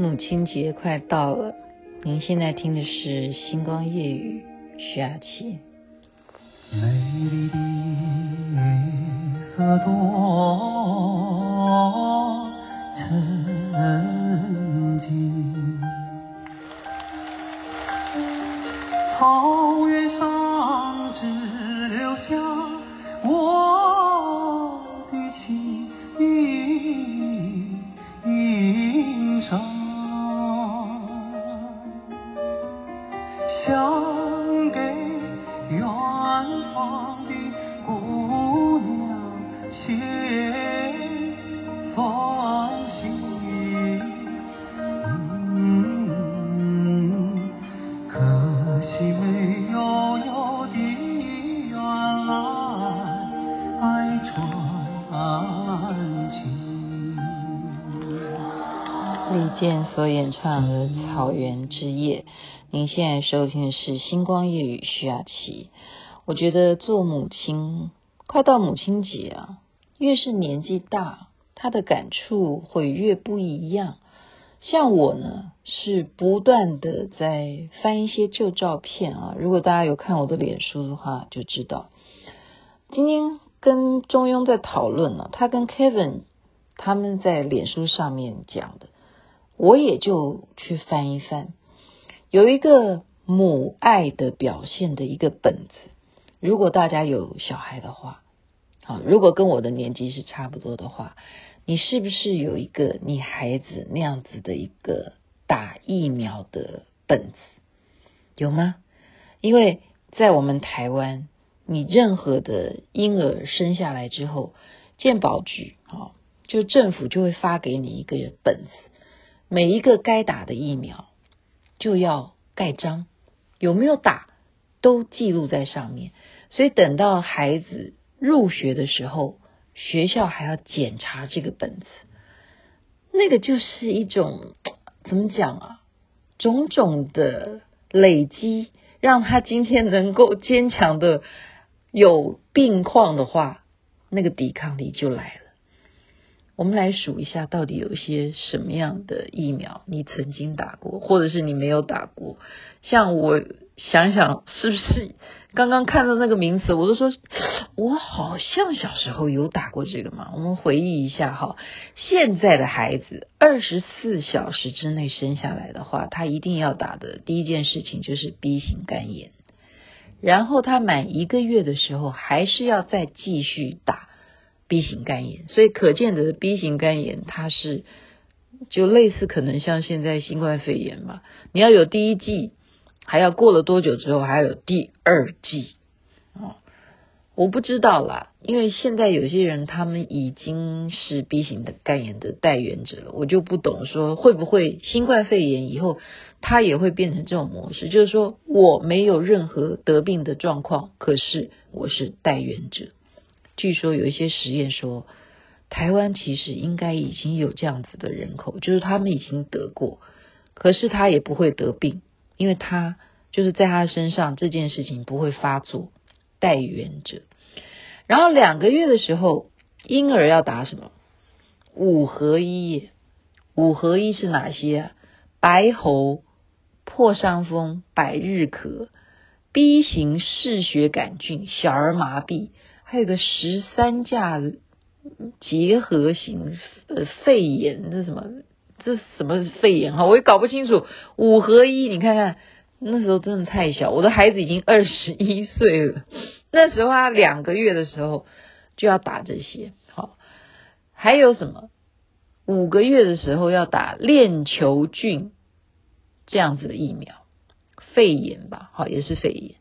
母亲节快到了，您现在听的是《星光夜雨》，徐雅琪。美丽的月色多沉静，草原上只留下我的情。李健所演唱的《草原之夜》。您现在收听的是《星光夜雨》，徐雅琪。我觉得做母亲，快到母亲节啊，越是年纪大，她的感触会越不一样。像我呢，是不断的在翻一些旧照片啊。如果大家有看我的脸书的话，就知道。今天跟中庸在讨论呢，他跟 Kevin 他们在脸书上面讲的，我也就去翻一翻。有一个母爱的表现的一个本子，如果大家有小孩的话，啊，如果跟我的年纪是差不多的话，你是不是有一个你孩子那样子的一个打疫苗的本子？有吗？因为在我们台湾，你任何的婴儿生下来之后，健保局啊，就政府就会发给你一个本子，每一个该打的疫苗。就要盖章，有没有打都记录在上面。所以等到孩子入学的时候，学校还要检查这个本子。那个就是一种怎么讲啊？种种的累积，让他今天能够坚强的有病况的话，那个抵抗力就来了。我们来数一下，到底有些什么样的疫苗你曾经打过，或者是你没有打过？像我想想，是不是刚刚看到那个名词，我都说 我好像小时候有打过这个嘛？我们回忆一下哈，现在的孩子二十四小时之内生下来的话，他一定要打的第一件事情就是 B 型肝炎，然后他满一个月的时候，还是要再继续打。B 型肝炎，所以可见的 B 型肝炎，它是就类似可能像现在新冠肺炎嘛，你要有第一剂，还要过了多久之后还要有第二剂哦，我不知道啦，因为现在有些人他们已经是 B 型的肝炎的带原者了，我就不懂说会不会新冠肺炎以后它也会变成这种模式，就是说我没有任何得病的状况，可是我是带原者。据说有一些实验说，台湾其实应该已经有这样子的人口，就是他们已经得过，可是他也不会得病，因为他就是在他身上这件事情不会发作，带原者。然后两个月的时候，婴儿要打什么？五合一，五合一是哪些？白喉、破伤风、百日咳、B 型嗜血杆菌、小儿麻痹。还有个十三价结合型呃肺炎，这什么？这什么肺炎哈？我也搞不清楚。五合一，你看看那时候真的太小，我的孩子已经二十一岁了。那时候他两个月的时候就要打这些。好，还有什么？五个月的时候要打链球菌这样子的疫苗，肺炎吧？好，也是肺炎。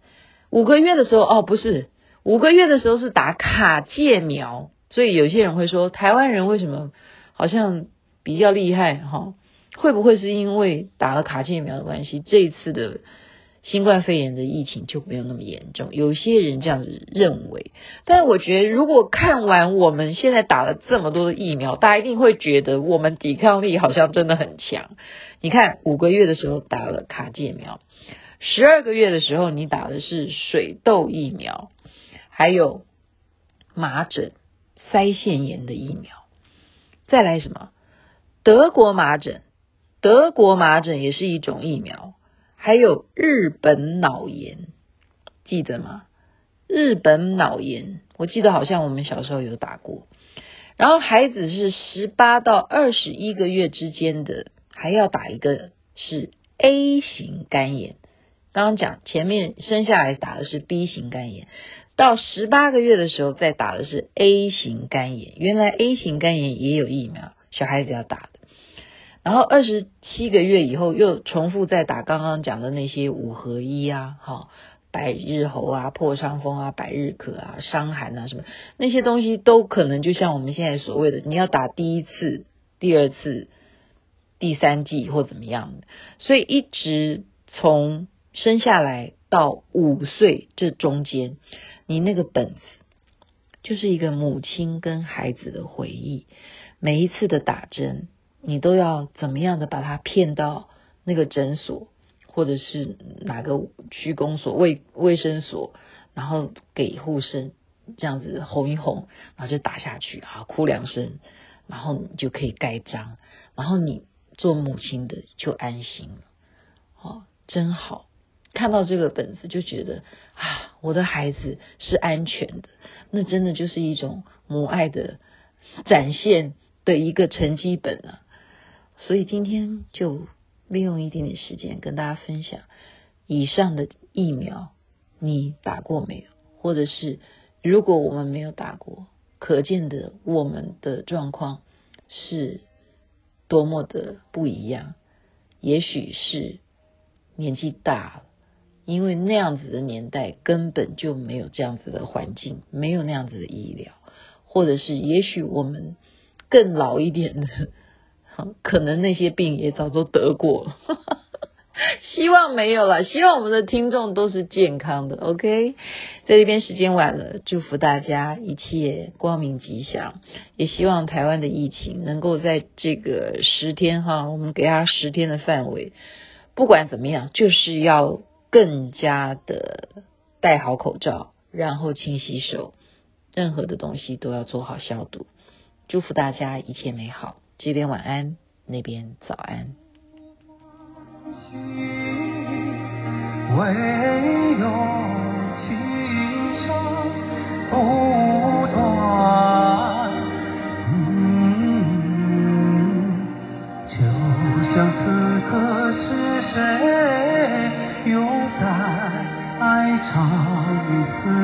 五个月的时候哦，不是。五个月的时候是打卡介苗，所以有些人会说，台湾人为什么好像比较厉害哈？会不会是因为打了卡介苗的关系，这一次的新冠肺炎的疫情就没有那么严重？有些人这样子认为，但我觉得，如果看完我们现在打了这么多的疫苗，大家一定会觉得我们抵抗力好像真的很强。你看，五个月的时候打了卡介苗，十二个月的时候你打的是水痘疫苗。还有麻疹、腮腺炎的疫苗，再来什么？德国麻疹、德国麻疹也是一种疫苗，还有日本脑炎，记得吗？日本脑炎，我记得好像我们小时候有打过。然后孩子是十八到二十一个月之间的，还要打一个是 A 型肝炎。刚刚讲前面生下来打的是 B 型肝炎，到十八个月的时候再打的是 A 型肝炎。原来 A 型肝炎也有疫苗，小孩子要打的。然后二十七个月以后又重复再打刚刚讲的那些五合一啊，好。百日喉啊、破伤风啊、百日咳啊、伤寒啊什么那些东西都可能就像我们现在所谓的，你要打第一次、第二次、第三季或怎么样，所以一直从生下来到五岁这中间，你那个本子就是一个母亲跟孩子的回忆，每一次的打针，你都要怎么样的把他骗到那个诊所。或者是哪个区公所、卫卫生所，然后给护士这样子哄一哄，然后就打下去啊，哭两声，然后你就可以盖章，然后你做母亲的就安心了。哦，真好，看到这个本子就觉得啊，我的孩子是安全的，那真的就是一种母爱的展现的一个成绩本啊。所以今天就。利用一点点时间跟大家分享以上的疫苗，你打过没有？或者是如果我们没有打过，可见的我们的状况是多么的不一样。也许是年纪大了，因为那样子的年代根本就没有这样子的环境，没有那样子的医疗，或者是也许我们更老一点的。可能那些病也早都得过了，希望没有了。希望我们的听众都是健康的。OK，在这边时间晚了，祝福大家一切光明吉祥。也希望台湾的疫情能够在这个十天哈，我们给他十天的范围，不管怎么样，就是要更加的戴好口罩，然后勤洗手，任何的东西都要做好消毒。祝福大家一切美好。这边晚安，那边早安。唯有青山不断，就像一场雨